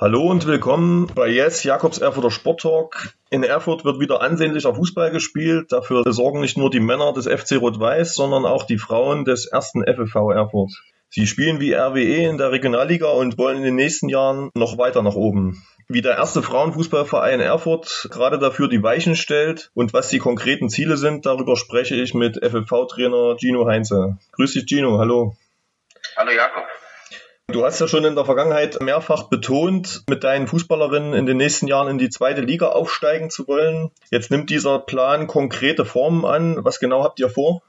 Hallo und willkommen bei Yes, Jakobs Erfurter Sporttalk. In Erfurt wird wieder ansehnlicher Fußball gespielt. Dafür sorgen nicht nur die Männer des FC Rot-Weiß, sondern auch die Frauen des ersten FFV Erfurt. Sie spielen wie RWE in der Regionalliga und wollen in den nächsten Jahren noch weiter nach oben. Wie der erste Frauenfußballverein Erfurt gerade dafür die Weichen stellt und was die konkreten Ziele sind, darüber spreche ich mit FFV-Trainer Gino Heinze. Grüß dich Gino, hallo. Hallo Jakob. Du hast ja schon in der Vergangenheit mehrfach betont, mit deinen Fußballerinnen in den nächsten Jahren in die zweite Liga aufsteigen zu wollen. Jetzt nimmt dieser Plan konkrete Formen an. Was genau habt ihr vor?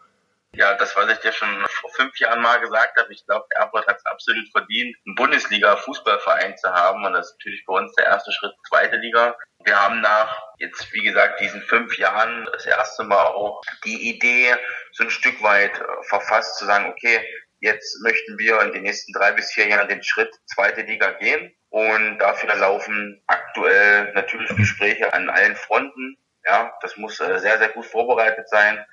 Ja, das, was ich dir schon vor fünf Jahren mal gesagt habe, ich glaube, Erfurt hat es absolut verdient, einen Bundesliga-Fußballverein zu haben. Und das ist natürlich bei uns der erste Schritt, zweite Liga. Wir haben nach jetzt, wie gesagt, diesen fünf Jahren das erste Mal auch die Idee so ein Stück weit äh, verfasst, zu sagen, okay, jetzt möchten wir in den nächsten drei bis vier Jahren den Schritt zweite Liga gehen. Und dafür laufen aktuell natürlich Gespräche an allen Fronten. Ja, das muss äh, sehr, sehr gut vorbereitet sein.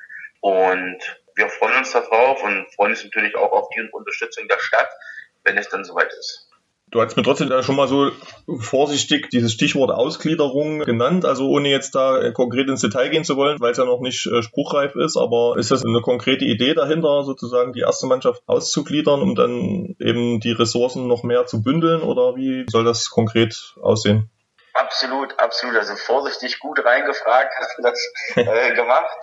Und wir freuen uns darauf und freuen uns natürlich auch auf die Unterstützung der Stadt, wenn es dann soweit ist. Du hast mir trotzdem da schon mal so vorsichtig dieses Stichwort Ausgliederung genannt, also ohne jetzt da konkret ins Detail gehen zu wollen, weil es ja noch nicht äh, spruchreif ist, aber ist das eine konkrete Idee dahinter, sozusagen die erste Mannschaft auszugliedern, um dann eben die Ressourcen noch mehr zu bündeln oder wie soll das konkret aussehen? Absolut, absolut. Also vorsichtig gut reingefragt hast du das äh, gemacht.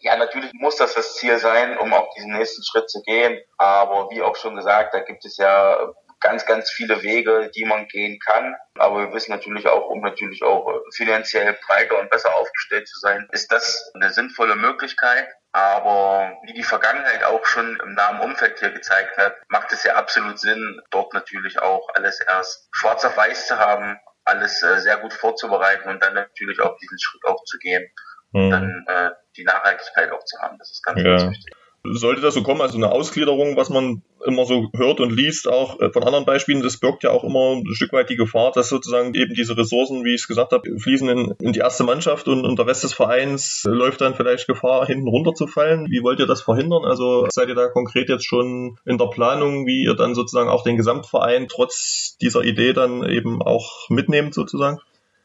Ja, natürlich muss das das Ziel sein, um auch diesen nächsten Schritt zu gehen. Aber wie auch schon gesagt, da gibt es ja ganz, ganz viele Wege, die man gehen kann. Aber wir wissen natürlich auch, um natürlich auch finanziell breiter und besser aufgestellt zu sein, ist das eine sinnvolle Möglichkeit. Aber wie die Vergangenheit auch schon im nahen Umfeld hier gezeigt hat, macht es ja absolut Sinn, dort natürlich auch alles erst schwarz auf weiß zu haben, alles äh, sehr gut vorzubereiten und dann natürlich auch diesen Schritt auch zu gehen mhm. dann äh, die Nachhaltigkeit auch zu haben. Das ist ganz, ja. ganz wichtig. Sollte das so kommen, also eine Ausgliederung, was man immer so hört und liest, auch äh, von anderen Beispielen, das birgt ja auch immer ein Stück weit die Gefahr, dass sozusagen eben diese Ressourcen, wie ich es gesagt habe, fließen in, in die erste Mannschaft und, und der Rest des Vereins läuft dann vielleicht Gefahr, hinten runterzufallen. Wie wollt ihr das verhindern? Also seid ihr da konkret jetzt schon in der Planung, wie ihr dann sozusagen auch den Gesamtverein trotz dieser Idee dann eben auch mitnehmt sozusagen?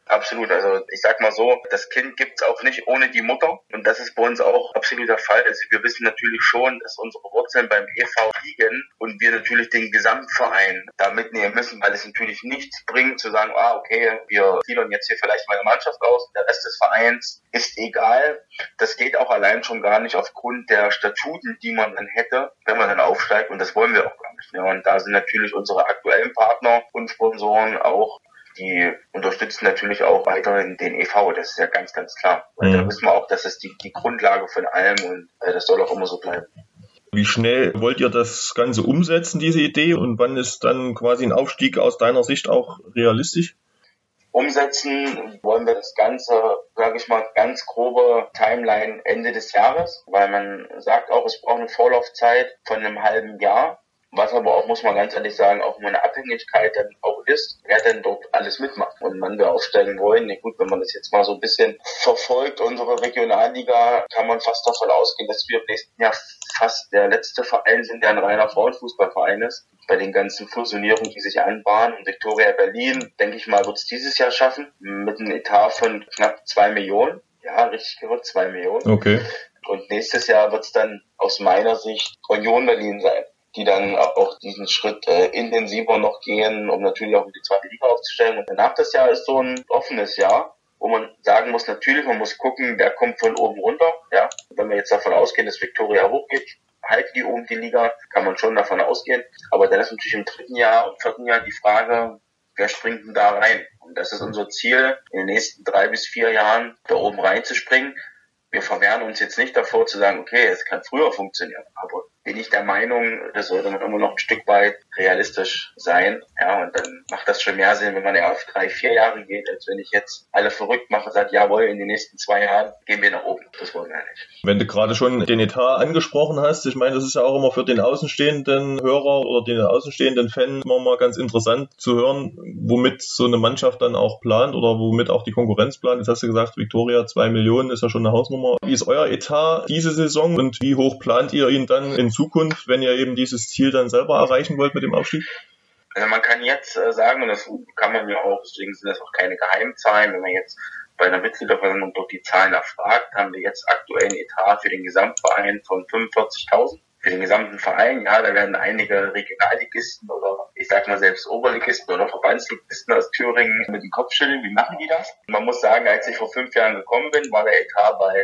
Absolut. Also ich sag mal so, das Kind gibt's auch nicht ohne die Mutter. Und das ist bei uns auch absolut der Fall. Also wir wissen natürlich schon, dass unsere Wurzeln beim EV liegen und wir natürlich den Gesamtverein da mitnehmen müssen, weil es natürlich nichts bringt zu sagen, ah, okay, wir ziehen jetzt hier vielleicht meine Mannschaft aus, der Rest des Vereins ist egal. Das geht auch allein schon gar nicht aufgrund der Statuten, die man dann hätte, wenn man dann aufsteigt. Und das wollen wir auch gar nicht. Ja, und da sind natürlich unsere aktuellen Partner und Sponsoren auch die unterstützen natürlich auch weiterhin den EV, das ist ja ganz, ganz klar. Weil mhm. da wissen wir auch, dass das die, die Grundlage von allem und äh, das soll auch immer so bleiben. Wie schnell wollt ihr das Ganze umsetzen, diese Idee, und wann ist dann quasi ein Aufstieg aus deiner Sicht auch realistisch? Umsetzen wollen wir das Ganze, sage ich mal, ganz grobe Timeline Ende des Jahres, weil man sagt auch, es braucht eine Vorlaufzeit von einem halben Jahr was aber auch, muss man ganz ehrlich sagen, auch meine Abhängigkeit dann auch ist, wer denn dort alles mitmacht und wann wir aufsteigen wollen. Ja, gut, wenn man das jetzt mal so ein bisschen verfolgt, unsere Regionalliga, kann man fast davon ausgehen, dass wir im nächsten Jahr fast der letzte Verein sind, der ein reiner Frauenfußballverein ist. Bei den ganzen Fusionierungen, die sich anbahnen. Und Victoria Berlin, denke ich mal, wird es dieses Jahr schaffen, mit einem Etat von knapp zwei Millionen. Ja, richtig gehört, zwei Millionen. Okay. Und nächstes Jahr wird es dann aus meiner Sicht Union Berlin sein die dann auch diesen Schritt äh, intensiver noch gehen, um natürlich auch in die zweite Liga aufzustellen. Und danach das Jahr ist so ein offenes Jahr, wo man sagen muss, natürlich, man muss gucken, wer kommt von oben runter. Ja, wenn wir jetzt davon ausgehen, dass Victoria hochgeht, halten die oben die Liga, kann man schon davon ausgehen. Aber dann ist natürlich im dritten Jahr und vierten Jahr die Frage, wer springt denn da rein? Und das ist unser Ziel, in den nächsten drei bis vier Jahren da oben reinzuspringen. Wir verwehren uns jetzt nicht davor zu sagen, okay, es kann früher funktionieren, aber bin ich der Meinung, das sollte man immer noch ein Stück weit realistisch sein. Ja, und dann macht das schon mehr Sinn, wenn man ja auf drei, vier Jahre geht, als wenn ich jetzt alle verrückt mache und sage, jawohl, in den nächsten zwei Jahren gehen wir nach oben. Das wollen wir nicht. Wenn du gerade schon den Etat angesprochen hast, ich meine, das ist ja auch immer für den außenstehenden Hörer oder den außenstehenden Fan immer mal ganz interessant zu hören, womit so eine Mannschaft dann auch plant oder womit auch die Konkurrenz plant. Jetzt hast du gesagt, Victoria, zwei Millionen ist ja schon eine Hausnummer. Wie ist euer Etat diese Saison und wie hoch plant ihr ihn dann in Zukunft, wenn ihr eben dieses Ziel dann selber erreichen wollt mit dem Aufstieg? Also man kann jetzt äh, sagen, und das kann man ja auch, deswegen sind das auch keine Geheimzahlen, wenn man jetzt bei einer Mitgliederversammlung durch die Zahlen erfragt, haben wir jetzt aktuell einen Etat für den Gesamtverein von 45.000 für den gesamten Verein. Ja, da werden einige Regionalligisten oder ich sag mal selbst Oberligisten oder Verbandsligisten aus Thüringen mit dem Kopf schütteln. Wie machen die das? Man muss sagen, als ich vor fünf Jahren gekommen bin, war der Etat bei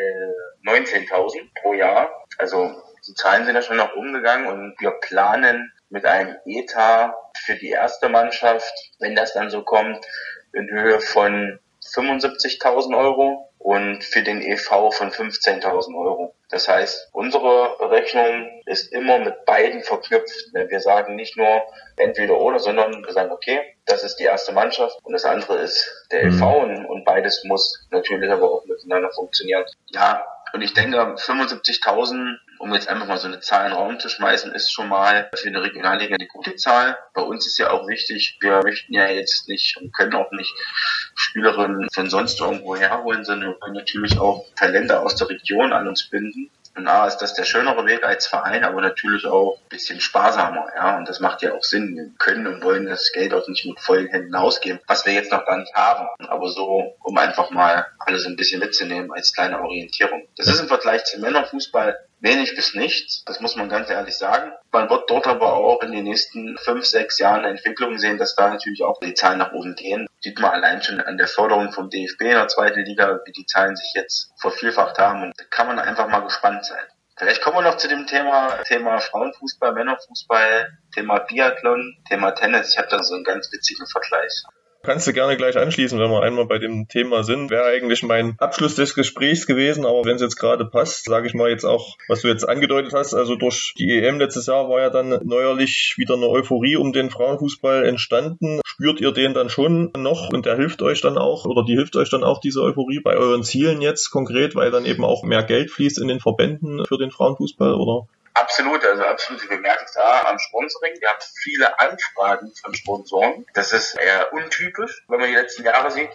19.000 pro Jahr. Also die Zahlen sind ja schon nach oben gegangen und wir planen mit einem Etat für die erste Mannschaft, wenn das dann so kommt, in Höhe von 75.000 Euro und für den EV von 15.000 Euro. Das heißt, unsere Rechnung ist immer mit beiden verknüpft. Wir sagen nicht nur entweder oder, sondern wir sagen, okay, das ist die erste Mannschaft und das andere ist der EV mhm. und, beides muss natürlich aber auch miteinander funktionieren. Ja, und ich denke, 75.000 um jetzt einfach mal so eine Zahl in den Raum zu schmeißen, ist schon mal für eine Regionalliga eine gute Zahl. Bei uns ist ja auch wichtig, wir möchten ja jetzt nicht und können auch nicht Spielerinnen von sonst irgendwo herholen, sondern wir können natürlich auch Talente aus der Region an uns binden. Und A ist das der schönere Weg als Verein, aber natürlich auch ein bisschen sparsamer, ja. Und das macht ja auch Sinn. Wir können und wollen das Geld auch nicht mit vollen Händen ausgeben, was wir jetzt noch gar nicht haben. Aber so, um einfach mal alles ein bisschen mitzunehmen als kleine Orientierung. Das ist im Vergleich zum Männerfußball wenig bis nichts. Das muss man ganz ehrlich sagen. Man wird dort aber auch in den nächsten fünf, sechs Jahren eine Entwicklung sehen, dass da natürlich auch die Zahlen nach oben gehen. Sieht man allein schon an der Förderung vom DFB in der zweiten Liga, wie die Zahlen sich jetzt vervielfacht haben. Und da kann man einfach mal gespannt sein. Vielleicht kommen wir noch zu dem Thema, Thema Frauenfußball, Männerfußball, Thema Biathlon, Thema Tennis. Ich habe da so einen ganz witzigen Vergleich. Kannst du gerne gleich anschließen, wenn wir einmal bei dem Thema sind. Wäre eigentlich mein Abschluss des Gesprächs gewesen, aber wenn es jetzt gerade passt, sage ich mal jetzt auch, was du jetzt angedeutet hast. Also durch die EM letztes Jahr war ja dann neuerlich wieder eine Euphorie um den Frauenfußball entstanden. Spürt ihr den dann schon noch und der hilft euch dann auch oder die hilft euch dann auch diese Euphorie bei euren Zielen jetzt konkret, weil dann eben auch mehr Geld fließt in den Verbänden für den Frauenfußball oder? Absolut, also absolut. Da am Sponsoring. Wir haben viele Anfragen von Sponsoren. Das ist eher untypisch, wenn man die letzten Jahre sieht.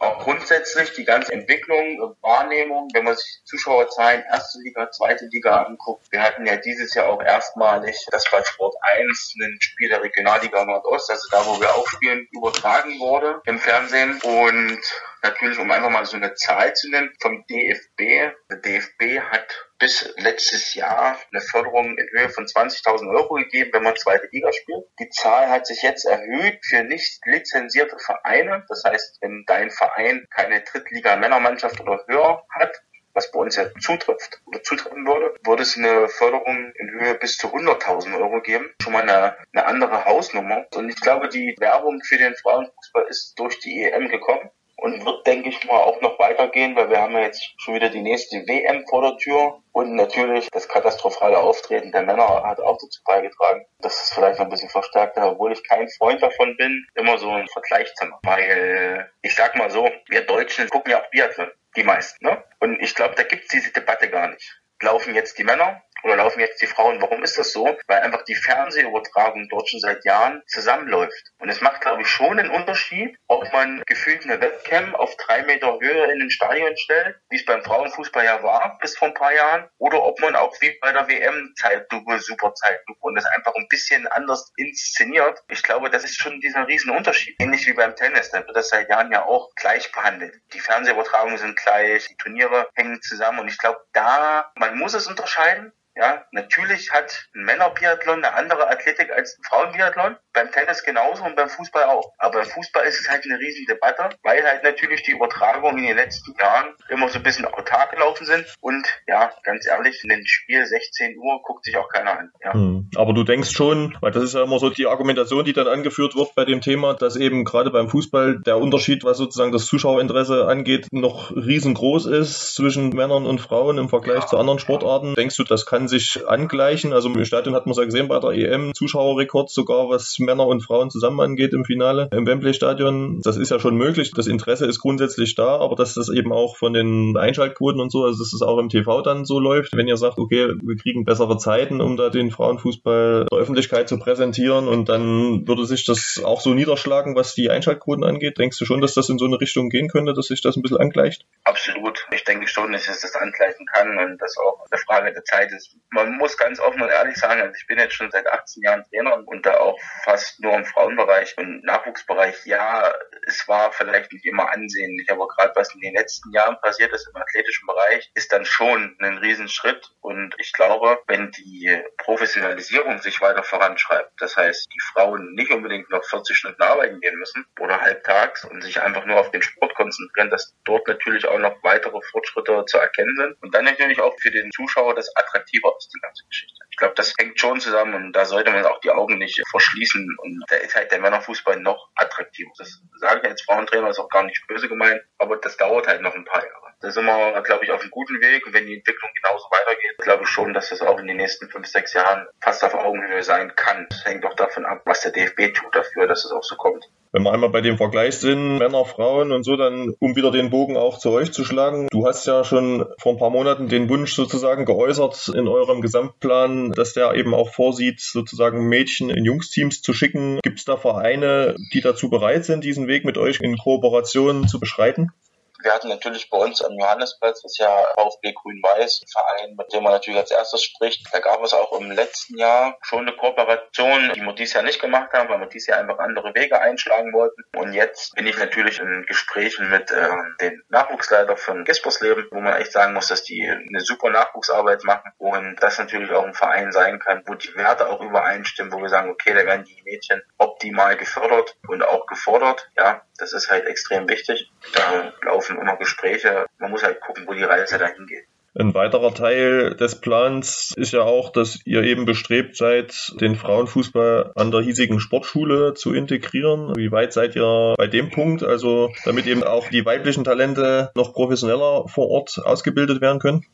Auch grundsätzlich die ganze Entwicklung, Wahrnehmung, wenn man sich Zuschauerzahlen erste Liga, zweite Liga anguckt. Wir hatten ja dieses Jahr auch erstmalig das bei Sport 1 ein Spiel der Regionalliga Nordost, also da, wo wir auch spielen, übertragen wurde im Fernsehen. Und natürlich, um einfach mal so eine Zahl zu nennen, vom DFB. Der DFB hat bis letztes Jahr eine Förderung in Höhe von 20.000 Euro gegeben, wenn man zweite Liga spielt. Die Zahl hat sich jetzt erhöht für nicht lizenzierte Vereine. Das heißt, wenn dein Verein keine Drittliga-Männermannschaft oder höher hat, was bei uns ja zutrifft oder zutreffen würde, würde es eine Förderung in Höhe bis zu 100.000 Euro geben. Schon mal eine, eine andere Hausnummer. Und ich glaube, die Werbung für den Frauenfußball ist durch die EM gekommen und wird, denke ich mal, auch noch weitergehen, weil wir haben ja jetzt schon wieder die nächste WM vor der Tür und natürlich das katastrophale Auftreten der Männer hat auch dazu beigetragen, dass es vielleicht noch ein bisschen verstärkt hat, obwohl ich kein Freund davon bin, immer so einen Vergleich zu machen. Weil ich sag mal so, wir Deutschen gucken ja auch Biathlon, die meisten, ne? Und ich glaube, da gibt's diese Debatte gar nicht. Laufen jetzt die Männer oder laufen jetzt die Frauen. Warum ist das so? Weil einfach die Fernsehübertragung dort schon seit Jahren zusammenläuft. Und es macht, glaube ich, schon einen Unterschied, ob man gefühlt eine Webcam auf drei Meter Höhe in den Stadion stellt, wie es beim Frauenfußball ja war bis vor ein paar Jahren, oder ob man auch wie bei der WM Zeitlupe, super Zeitlupe und das einfach ein bisschen anders inszeniert. Ich glaube, das ist schon dieser riesen Unterschied. Ähnlich wie beim Tennis, da wird das seit Jahren ja auch gleich behandelt. Die Fernsehübertragungen sind gleich, die Turniere hängen zusammen und ich glaube, da, man muss es unterscheiden, ja, natürlich hat ein Männerbiathlon eine andere Athletik als ein Frauenbiathlon. beim Tennis genauso und beim Fußball auch. Aber beim Fußball ist es halt eine riesige Debatte, weil halt natürlich die Übertragungen in den letzten Jahren immer so ein bisschen autark gelaufen sind. Und ja, ganz ehrlich, in dem Spiel 16 Uhr guckt sich auch keiner an. Ja. Hm. Aber du denkst schon, weil das ist ja immer so die Argumentation, die dann angeführt wird bei dem Thema, dass eben gerade beim Fußball der Unterschied, was sozusagen das Zuschauerinteresse angeht, noch riesengroß ist zwischen Männern und Frauen im Vergleich ja. zu anderen Sportarten. Denkst du, das kann sich angleichen? Also im Stadion hat man es ja gesehen bei der EM, Zuschauerrekord sogar, was Männer und Frauen zusammen angeht im Finale im Wembley Stadion. Das ist ja schon möglich. Das Interesse ist grundsätzlich da, aber dass das eben auch von den Einschaltquoten und so, also dass es auch im TV dann so läuft, wenn ihr sagt, okay, wir kriegen bessere Zeiten, um da den Frauenfußball der Öffentlichkeit zu präsentieren und dann würde sich das auch so niederschlagen, was die Einschaltquoten angeht. Denkst du schon, dass das in so eine Richtung gehen könnte, dass sich das ein bisschen angleicht? Absolut. Ich denke schon, dass es das angleichen kann und das auch eine Frage der Zeit ist. Man muss ganz offen und ehrlich sagen, also ich bin jetzt schon seit 18 Jahren Trainer und da auch fast nur im Frauenbereich und Nachwuchsbereich. Ja, es war vielleicht nicht immer ansehnlich, aber gerade was in den letzten Jahren passiert ist im athletischen Bereich, ist dann schon ein Riesenschritt und ich glaube, wenn die Professionalisierung sich weiter voranschreibt, das heißt, die Frauen nicht unbedingt noch 40 Stunden arbeiten gehen müssen oder halbtags und sich einfach nur auf den Sport konzentrieren, dass dort natürlich auch noch weitere Fortschritte zu erkennen sind und dann natürlich auch für den Zuschauer das attraktiver ist, die ganze Geschichte. Ich glaube, das hängt schon zusammen und da sollte man auch die Augen nicht verschließen und da ist halt der Männerfußball noch attraktiver. Das sage ich als Frauentrainer, ist auch gar nicht böse gemeint, aber das dauert halt noch ein paar Jahre. Da sind wir, glaube ich, auf einem guten Weg. Und wenn die Entwicklung genauso weitergeht, glaube ich schon, dass das auch in den nächsten fünf, sechs Jahren fast auf Augenhöhe sein kann. Das hängt doch davon ab, was der DFB tut dafür, dass es auch so kommt. Wenn wir einmal bei dem Vergleich sind, Männer, Frauen und so, dann, um wieder den Bogen auch zu euch zu schlagen. Du hast ja schon vor ein paar Monaten den Wunsch sozusagen geäußert in eurem Gesamtplan, dass der eben auch vorsieht, sozusagen Mädchen in Jungsteams zu schicken. Gibt es da Vereine, die dazu bereit sind, diesen Weg mit euch in Kooperation zu beschreiten? Wir hatten natürlich bei uns am Johannesplatz, das ist ja VfB Grün-Weiß, ein Verein, mit dem man natürlich als erstes spricht. Da gab es auch im letzten Jahr schon eine Kooperation, die wir dieses Jahr nicht gemacht haben, weil wir dieses Jahr einfach andere Wege einschlagen wollten. Und jetzt bin ich natürlich in Gesprächen mit äh, den Nachwuchsleiter von Gispersleben, wo man echt sagen muss, dass die eine super Nachwuchsarbeit machen und das natürlich auch ein Verein sein kann, wo die Werte auch übereinstimmen, wo wir sagen, okay, da werden die Mädchen optimal gefördert und auch gefordert. Ja, das ist halt extrem wichtig. Da laufen immer Gespräche. Man muss halt gucken, wo die Reise dahin geht. Ein weiterer Teil des Plans ist ja auch, dass ihr eben bestrebt seid, den Frauenfußball an der hiesigen Sportschule zu integrieren. Wie weit seid ihr bei dem Punkt? Also, damit eben auch die weiblichen Talente noch professioneller vor Ort ausgebildet werden können?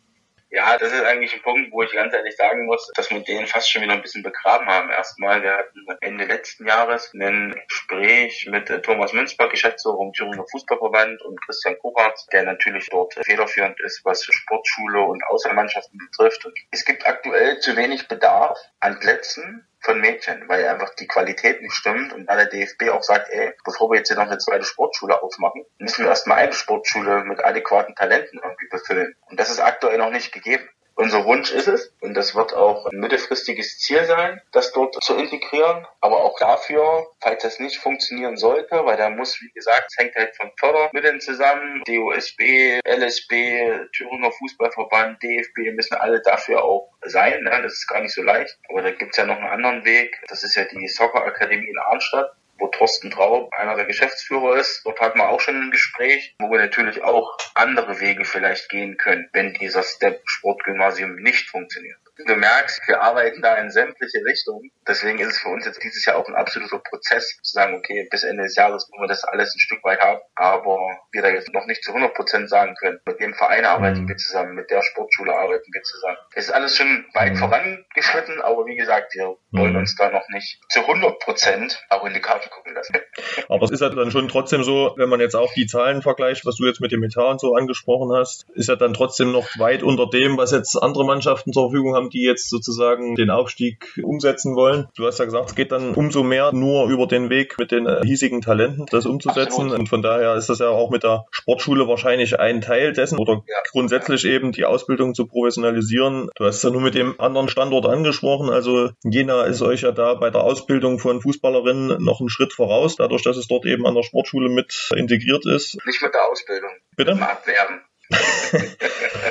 Ja, das ist eigentlich ein Punkt, wo ich ganz ehrlich sagen muss, dass wir den fast schon wieder ein bisschen begraben haben. Erstmal, wir hatten Ende letzten Jahres ein Gespräch mit äh, Thomas Münzberg, Geschäftsführer im Thüringer Fußballverband und Christian Kuratz, der natürlich dort federführend ist, was Sportschule und Außermannschaften betrifft. Und es gibt aktuell zu wenig Bedarf an Plätzen von Mädchen, weil einfach die Qualität nicht stimmt und da der DFB auch sagt, ey, bevor wir jetzt hier noch eine zweite Sportschule aufmachen, müssen wir erstmal eine Sportschule mit adäquaten Talenten irgendwie befüllen. Und das ist aktuell noch nicht gegeben. Unser Wunsch ist es, und das wird auch ein mittelfristiges Ziel sein, das dort zu integrieren. Aber auch dafür, falls das nicht funktionieren sollte, weil da muss, wie gesagt, es hängt halt von Fördermitteln zusammen, DOSB, LSB, Thüringer Fußballverband, DFB, müssen alle dafür auch sein. Ne? Das ist gar nicht so leicht. Aber da gibt's ja noch einen anderen Weg. Das ist ja die Soccer Akademie in Arnstadt wo Thorsten Traub einer der Geschäftsführer ist. Dort hatten wir auch schon ein Gespräch, wo wir natürlich auch andere Wege vielleicht gehen können, wenn dieser Step Sportgymnasium nicht funktioniert. Du merkst, wir arbeiten da in sämtliche Richtungen. Deswegen ist es für uns jetzt dieses Jahr auch ein absoluter Prozess, zu sagen, okay, bis Ende des Jahres wollen wir das alles ein Stück weit haben. Aber wir da jetzt noch nicht zu 100 Prozent sagen können, mit dem Verein arbeiten mhm. wir zusammen, mit der Sportschule arbeiten wir zusammen. Es ist alles schon weit mhm. vorangeschritten, aber wie gesagt, wir mhm. wollen uns da noch nicht zu 100 Prozent auch in die Karte gucken lassen. Aber es ist ja dann schon trotzdem so, wenn man jetzt auch die Zahlen vergleicht, was du jetzt mit dem Etat und so angesprochen hast, ist ja dann trotzdem noch weit unter dem, was jetzt andere Mannschaften zur Verfügung haben haben, die jetzt sozusagen den Aufstieg umsetzen wollen. Du hast ja gesagt, es geht dann umso mehr nur über den Weg mit den äh, hiesigen Talenten, das umzusetzen. Absolut. Und von daher ist das ja auch mit der Sportschule wahrscheinlich ein Teil dessen oder ja. grundsätzlich eben die Ausbildung zu professionalisieren. Du hast ja nur mit dem anderen Standort angesprochen. Also Jena ist euch ja da bei der Ausbildung von Fußballerinnen noch einen Schritt voraus, dadurch, dass es dort eben an der Sportschule mit integriert ist. Nicht mit der Ausbildung. Bitte? Abwerben.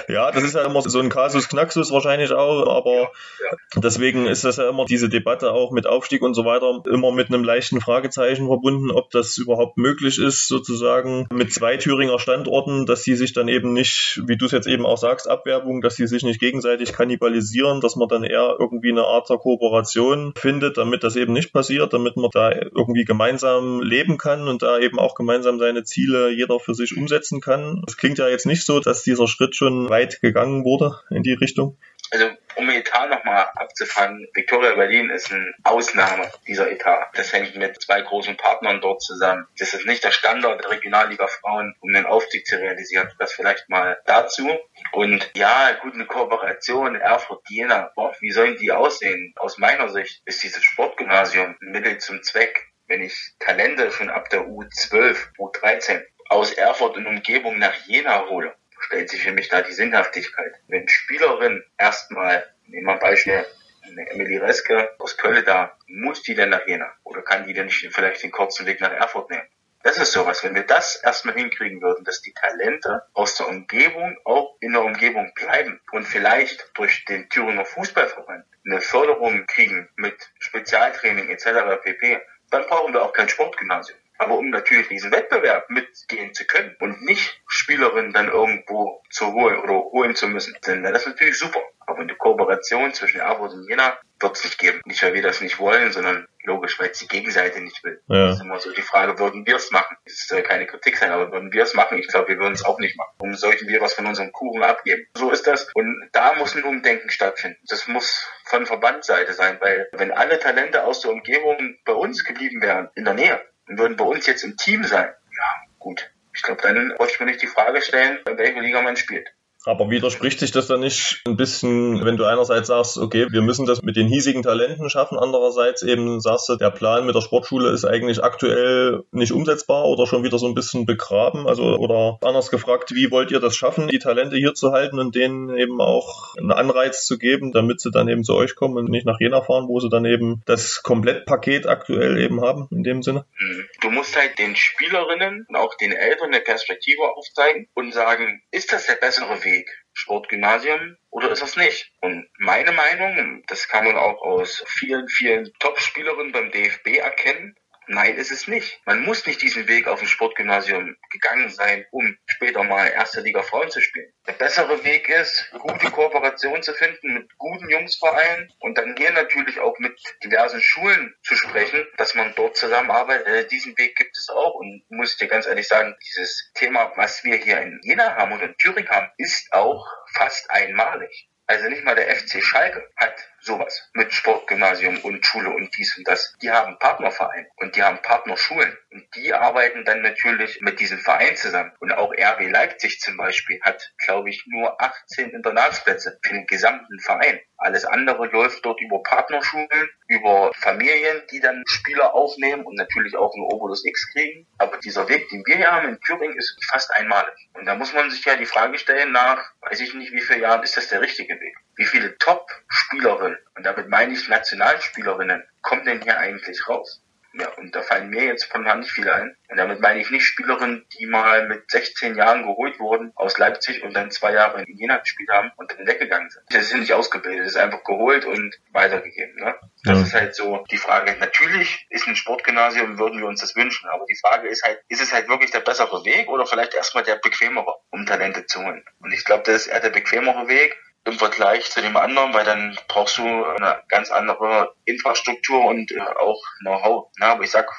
Ja, das ist ja immer so ein Kasus Knaxus wahrscheinlich auch, aber ja. deswegen ist das ja immer diese Debatte auch mit Aufstieg und so weiter immer mit einem leichten Fragezeichen verbunden, ob das überhaupt möglich ist, sozusagen mit zwei Thüringer Standorten, dass die sich dann eben nicht, wie du es jetzt eben auch sagst, Abwerbung, dass die sich nicht gegenseitig kannibalisieren, dass man dann eher irgendwie eine Art der Kooperation findet, damit das eben nicht passiert, damit man da irgendwie gemeinsam leben kann und da eben auch gemeinsam seine Ziele jeder für sich umsetzen kann. Es klingt ja jetzt nicht so, dass dieser Schritt schon weit gegangen wurde in die Richtung. Also um Etat nochmal abzufangen, Victoria Berlin ist eine Ausnahme dieser Etat. Das hängt mit zwei großen Partnern dort zusammen. Das ist nicht der Standard der Regionalliga Frauen, um den Aufstieg zu realisieren. Das vielleicht mal dazu. Und ja, gut, eine Kooperation Erfurt-Jena, wie sollen die aussehen? Aus meiner Sicht ist dieses Sportgymnasium ein Mittel zum Zweck. Wenn ich Talente schon ab der U12, U13 aus Erfurt und Umgebung nach Jena hole, stellt sich für mich da die Sinnhaftigkeit. Wenn Spielerin erstmal, nehmen wir ein Beispiel, eine Emily Reske aus Köln da, muss die denn nach Jena? Oder kann die denn nicht vielleicht den kurzen Weg nach Erfurt nehmen? Das ist sowas. Wenn wir das erstmal hinkriegen würden, dass die Talente aus der Umgebung auch in der Umgebung bleiben und vielleicht durch den Thüringer Fußballverband eine Förderung kriegen mit Spezialtraining etc. pp., dann brauchen wir auch kein Sportgymnasium. Aber um natürlich diesen Wettbewerb mitgehen zu können und nicht Spielerinnen dann irgendwo zu holen oder holen zu müssen, dann wäre das natürlich super. Aber eine Kooperation zwischen Erfurt und Jena wird es nicht geben. Nicht, weil wir das nicht wollen, sondern logisch, weil es die Gegenseite nicht will. Ja. Das ist immer so die Frage, würden wir es machen? Das soll keine Kritik sein, aber würden wir es machen? Ich glaube, wir würden es auch nicht machen. Warum sollten wir was von unserem Kuchen abgeben? So ist das. Und da muss ein Umdenken stattfinden. Das muss von Verbandseite sein, weil wenn alle Talente aus der Umgebung bei uns geblieben wären, in der Nähe, würden bei uns jetzt im Team sein, ja, gut. Ich glaube, dann wollte ich mir nicht die Frage stellen, bei welcher Liga man spielt. Aber widerspricht sich das dann nicht ein bisschen, wenn du einerseits sagst, okay, wir müssen das mit den hiesigen Talenten schaffen, andererseits eben sagst du, der Plan mit der Sportschule ist eigentlich aktuell nicht umsetzbar oder schon wieder so ein bisschen begraben? Also, oder anders gefragt, wie wollt ihr das schaffen, die Talente hier zu halten und denen eben auch einen Anreiz zu geben, damit sie dann eben zu euch kommen und nicht nach Jena fahren, wo sie dann eben das Komplettpaket aktuell eben haben, in dem Sinne? Mhm. Du musst halt den Spielerinnen und auch den Eltern eine Perspektive aufzeigen und sagen, ist das der bessere Weg? Weg Sportgymnasium oder ist das nicht? Und meine Meinung, das kann man auch aus vielen, vielen Top-Spielerinnen beim DFB erkennen, Nein, ist es nicht. Man muss nicht diesen Weg auf dem Sportgymnasium gegangen sein, um später mal erste Liga Frauen zu spielen. Der bessere Weg ist, gute Kooperation zu finden mit guten Jungsvereinen und dann hier natürlich auch mit diversen Schulen zu sprechen, dass man dort zusammenarbeitet. Äh, diesen Weg gibt es auch und muss ich dir ganz ehrlich sagen, dieses Thema, was wir hier in Jena haben und in Thüringen haben, ist auch fast einmalig. Also nicht mal der FC Schalke hat sowas mit Sportgymnasium und Schule und dies und das. Die haben Partnerverein und die haben Partnerschulen und die arbeiten dann natürlich mit diesem Verein zusammen. Und auch RB Leipzig zum Beispiel hat, glaube ich, nur 18 Internatsplätze für den gesamten Verein. Alles andere läuft dort über Partnerschulen, über Familien, die dann Spieler aufnehmen und natürlich auch einen Obolus X kriegen. Aber dieser Weg, den wir hier haben in Thüringen, ist fast einmalig. Und da muss man sich ja die Frage stellen nach, weiß ich nicht, wie viele Jahren ist das der richtige Weg? Wie viele Top-Spielerinnen, und damit meine ich Nationalspielerinnen, kommen denn hier eigentlich raus? Ja, und da fallen mir jetzt spontan nicht viele ein. Und damit meine ich nicht Spielerinnen, die mal mit 16 Jahren geholt wurden aus Leipzig und dann zwei Jahre in Jena gespielt haben und dann weggegangen sind. Das sind nicht ausgebildet, das ist einfach geholt und weitergegeben. Ne? Das ja. ist halt so die Frage. Natürlich ist ein Sportgymnasium, würden wir uns das wünschen, aber die Frage ist halt, ist es halt wirklich der bessere Weg oder vielleicht erstmal der bequemere, um Talente zu holen? Und ich glaube, das ist eher der bequemere Weg, im Vergleich zu dem anderen, weil dann brauchst du eine ganz andere Infrastruktur und äh, auch Know-how. Ja, aber ich sag,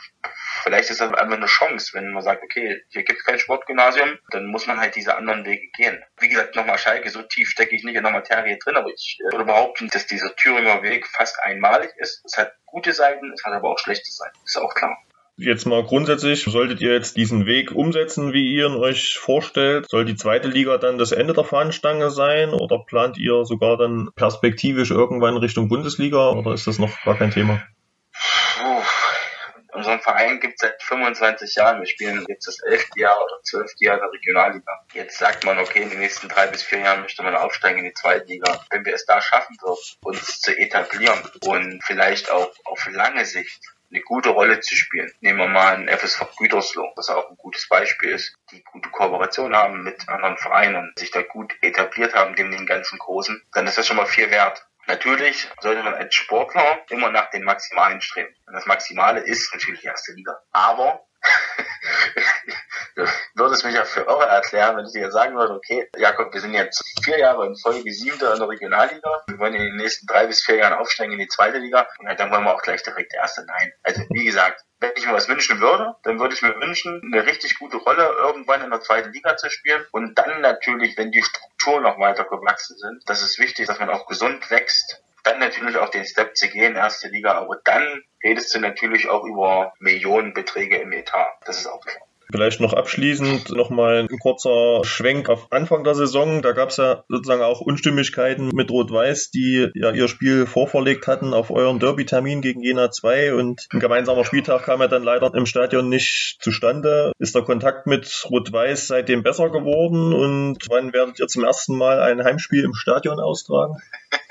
vielleicht ist das einfach eine Chance, wenn man sagt, okay, hier gibt es kein Sportgymnasium, dann muss man halt diese anderen Wege gehen. Wie gesagt, nochmal Schalke, so tief stecke ich nicht in der Materie drin, aber ich äh, würde behaupten, dass dieser Thüringer Weg fast einmalig ist. Es hat gute Seiten, es hat aber auch schlechte Seiten, ist auch klar. Jetzt mal grundsätzlich, solltet ihr jetzt diesen Weg umsetzen, wie ihr ihn euch vorstellt, soll die zweite Liga dann das Ende der Fahnenstange sein oder plant ihr sogar dann perspektivisch irgendwann Richtung Bundesliga oder ist das noch gar kein Thema? Unseren Verein gibt es seit 25 Jahren. Wir spielen jetzt das elfte Jahr oder zwölfte Jahr der Regionalliga. Jetzt sagt man, okay, in den nächsten drei bis vier Jahren möchte man aufsteigen in die zweite Liga. Wenn wir es da schaffen würden, uns zu etablieren und vielleicht auch auf lange Sicht eine gute Rolle zu spielen. Nehmen wir mal ein FSV Gütersloh, was auch ein gutes Beispiel ist, die gute Kooperation haben mit anderen Vereinen sich da gut etabliert haben, neben den ganzen Großen, dann ist das schon mal viel wert. Natürlich sollte man als Sportler immer nach den Maximalen streben. Und das Maximale ist natürlich erste Liga. Aber du würdest mich ja für irre erklären, wenn ich dir sagen würde, okay, Jakob, wir sind jetzt vier Jahre in Folge Siebter in der Regionalliga. Wir wollen in den nächsten drei bis vier Jahren aufsteigen in die zweite Liga. Und dann wollen wir auch gleich direkt erste. Nein. Also, wie gesagt, wenn ich mir was wünschen würde, dann würde ich mir wünschen, eine richtig gute Rolle irgendwann in der zweiten Liga zu spielen. Und dann natürlich, wenn die Strukturen noch weiter gewachsen sind, das ist wichtig, dass man auch gesund wächst dann natürlich auch den Step zu gehen, erste Liga, aber dann redest du natürlich auch über Millionenbeträge im Etat. Das ist auch klar. Vielleicht noch abschließend nochmal ein kurzer Schwenk auf Anfang der Saison. Da gab es ja sozusagen auch Unstimmigkeiten mit Rot-Weiß, die ja ihr Spiel vorverlegt hatten auf euren Derby-Termin gegen Jena 2 und ein gemeinsamer Spieltag kam ja dann leider im Stadion nicht zustande. Ist der Kontakt mit Rot-Weiß seitdem besser geworden und wann werdet ihr zum ersten Mal ein Heimspiel im Stadion austragen?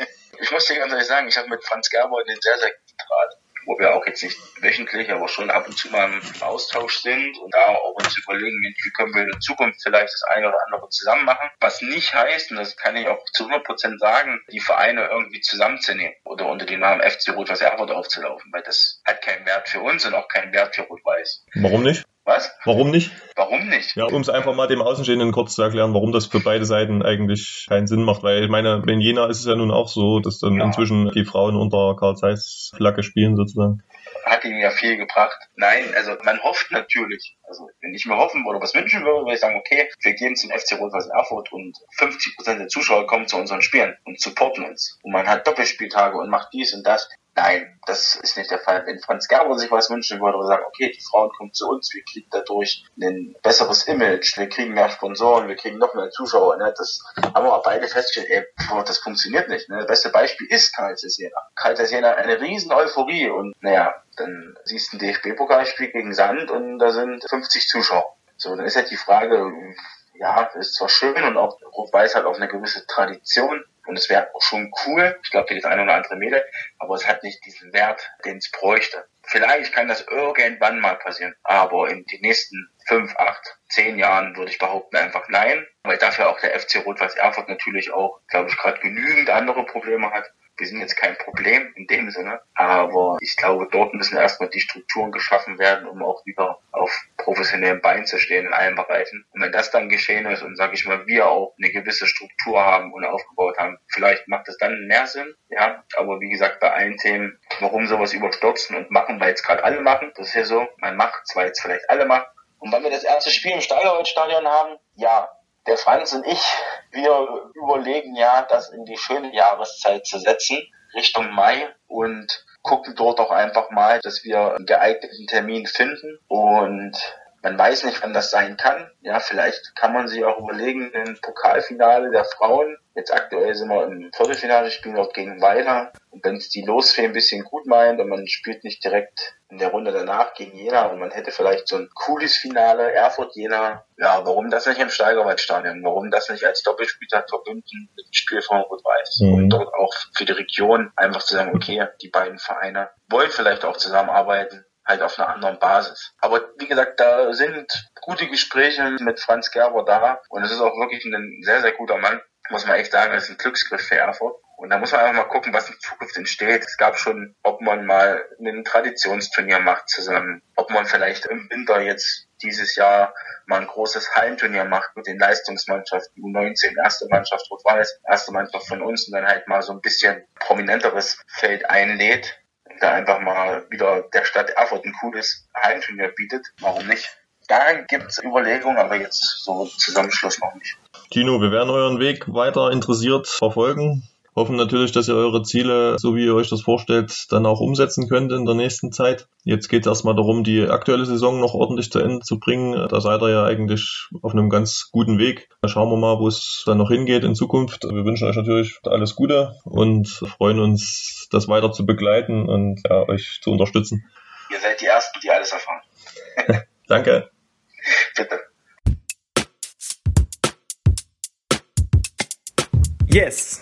Ich muss dir ganz ehrlich sagen, ich habe mit Franz Gerber den sehr, sehr guten Draht wo wir auch jetzt nicht wöchentlich, aber schon ab und zu mal im Austausch sind und da auch uns überlegen, wie können wir in Zukunft vielleicht das eine oder andere zusammen machen. Was nicht heißt, und das kann ich auch zu 100 Prozent sagen, die Vereine irgendwie zusammenzunehmen oder unter dem Namen FC Rot-Weiß Erfurt aufzulaufen, weil das hat keinen Wert für uns und auch keinen Wert für Rot-Weiß. Warum nicht? Was? Warum nicht? Warum nicht? Ja, um es einfach mal dem Außenstehenden kurz zu erklären, warum das für beide Seiten eigentlich keinen Sinn macht. Weil ich meine, in Jena ist es ja nun auch so, dass dann ja. inzwischen die Frauen unter Karl Zeiss Flagge spielen sozusagen. Hat ihm ja viel gebracht. Nein, also man hofft natürlich. Also wenn ich mir hoffen oder was wünschen würde, würde ich sagen, okay, wir gehen zum FC Rot-Weiß Erfurt und 50 Prozent der Zuschauer kommen zu unseren Spielen und supporten uns. Und man hat Doppelspieltage und macht dies und das. Nein, das ist nicht der Fall. Wenn Franz Gerber sich was wünschen würde, würde sagen, okay, die Frauen kommen zu uns, wir kriegen dadurch ein besseres Image, wir kriegen mehr Sponsoren, wir kriegen noch mehr Zuschauer. Ne? Das haben wir beide festgestellt, ey, boah, das funktioniert nicht. Ne? Das beste Beispiel ist Karl Jena. Karl Jena eine riesen Euphorie und naja, dann siehst du ein DFB-Pokalspiel gegen Sand und da sind 50 Zuschauer. So, dann ist halt die Frage, ja, ist zwar schön und auch Rot-Weiß hat auch eine gewisse Tradition, und es wäre auch schon cool, ich glaube, das eine oder andere Mädel, aber es hat nicht diesen Wert, den es bräuchte. Vielleicht kann das irgendwann mal passieren, aber in den nächsten fünf, acht, zehn Jahren würde ich behaupten einfach nein, weil dafür auch der FC Rot-Weiß Erfurt natürlich auch, glaube ich, gerade genügend andere Probleme hat wir sind jetzt kein Problem in dem Sinne, aber ich glaube, dort müssen erstmal die Strukturen geschaffen werden, um auch wieder auf professionellen Beinen zu stehen in allen Bereichen. Und wenn das dann geschehen ist und sage ich mal, wir auch eine gewisse Struktur haben und aufgebaut haben, vielleicht macht es dann mehr Sinn, ja. Aber wie gesagt, bei allen Themen, warum sowas überstürzen und machen, weil jetzt gerade alle machen, das ist ja so, man macht, weil jetzt vielleicht alle machen. Und wenn wir das erste Spiel im Steigerholzstadion haben, ja, der Franz und ich, wir überlegen ja, das in die schöne Jahreszeit zu setzen, Richtung Mai und gucken dort auch einfach mal, dass wir einen geeigneten Termin finden. Und man weiß nicht, wann das sein kann. Ja, vielleicht kann man sich auch überlegen, ein Pokalfinale der Frauen. Jetzt aktuell sind wir im Viertelfinale, spielen dort gegen Weiler. Und wenn es die Losfee ein bisschen gut meint und man spielt nicht direkt in der Runde danach gegen Jena und man hätte vielleicht so ein cooles Finale, Erfurt-Jena. Ja, warum das nicht im Steigerwaldstadion? Warum das nicht als Doppelspieltag verbunden mit dem Spiel von Rot-Weiß? Mhm. Und dort auch für die Region einfach zu sagen, okay, die beiden Vereine wollen vielleicht auch zusammenarbeiten halt auf einer anderen Basis. Aber wie gesagt, da sind gute Gespräche mit Franz Gerber da und es ist auch wirklich ein sehr, sehr guter Mann. Muss man echt sagen, es ist ein Glücksgriff für Erfurt. Und da muss man einfach mal gucken, was in Zukunft entsteht. Es gab schon, ob man mal ein Traditionsturnier macht zusammen, ob man vielleicht im Winter jetzt dieses Jahr mal ein großes Hallenturnier macht mit den Leistungsmannschaften, U19, erste Mannschaft Rot-Weiß, erste Mannschaft von uns und dann halt mal so ein bisschen prominenteres Feld einlädt da einfach mal wieder der Stadt Erfurt ein cooles Heimturnier bietet. Warum nicht? Da gibt es Überlegungen, aber jetzt so Zusammenschluss noch nicht. Tino, wir werden euren Weg weiter interessiert verfolgen hoffen natürlich, dass ihr eure Ziele, so wie ihr euch das vorstellt, dann auch umsetzen könnt in der nächsten Zeit. Jetzt geht es erstmal darum, die aktuelle Saison noch ordentlich zu Ende zu bringen. Da seid ihr ja eigentlich auf einem ganz guten Weg. Schauen wir mal, wo es dann noch hingeht in Zukunft. Wir wünschen euch natürlich alles Gute und freuen uns, das weiter zu begleiten und ja, euch zu unterstützen. Ihr seid die Ersten, die alles erfahren. Danke. Bitte. Yes.